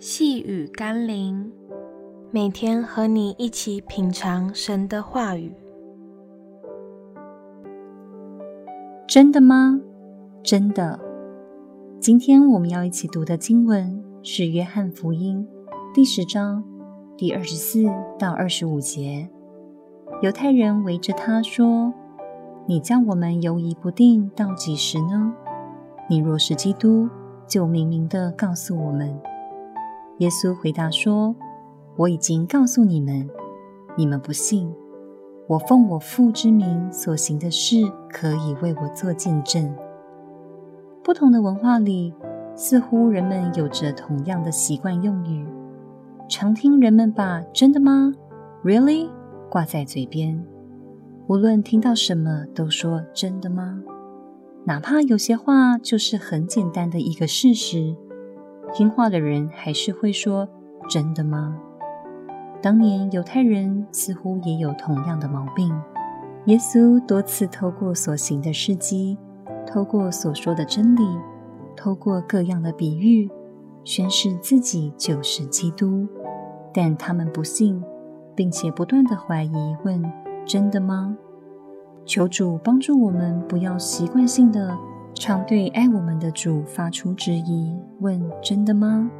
细雨甘霖，每天和你一起品尝神的话语。真的吗？真的。今天我们要一起读的经文是《约翰福音》第十章第二十四到二十五节。犹太人围着他说：“你叫我们犹疑不定到几时呢？你若是基督，就明明的告诉我们。”耶稣回答说：“我已经告诉你们，你们不信。我奉我父之名所行的事，可以为我做见证。”不同的文化里，似乎人们有着同样的习惯用语，常听人们把“真的吗？Really？” 挂在嘴边，无论听到什么都说“真的吗？”哪怕有些话就是很简单的一个事实，听话的人还是会说“真的吗？”当年犹太人似乎也有同样的毛病。耶稣多次透过所行的事迹，透过所说的真理，透过各样的比喻，宣示自己就是基督，但他们不信。并且不断地怀疑，问：“真的吗？”求主帮助我们，不要习惯性地常对爱我们的主发出质疑，问：“真的吗？”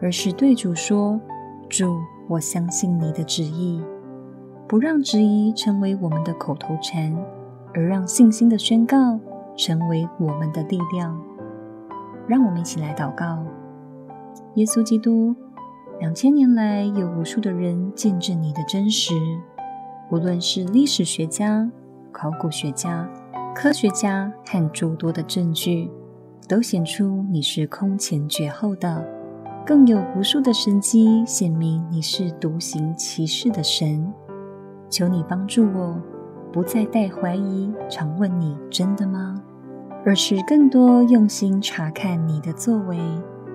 而是对主说：“主，我相信你的旨意。”不让质疑成为我们的口头禅，而让信心的宣告成为我们的力量。让我们一起来祷告：耶稣基督。两千年来，有无数的人见证你的真实，无论是历史学家、考古学家、科学家和诸多的证据，都显出你是空前绝后的。更有无数的神迹显明你是独行其事的神。求你帮助我，不再带怀疑，常问你真的吗？而是更多用心查看你的作为。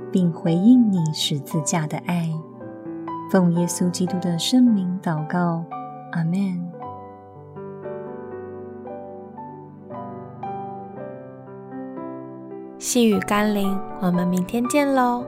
并回应你十字架的爱，奉耶稣基督的圣名祷告，阿们。细雨甘霖，我们明天见喽。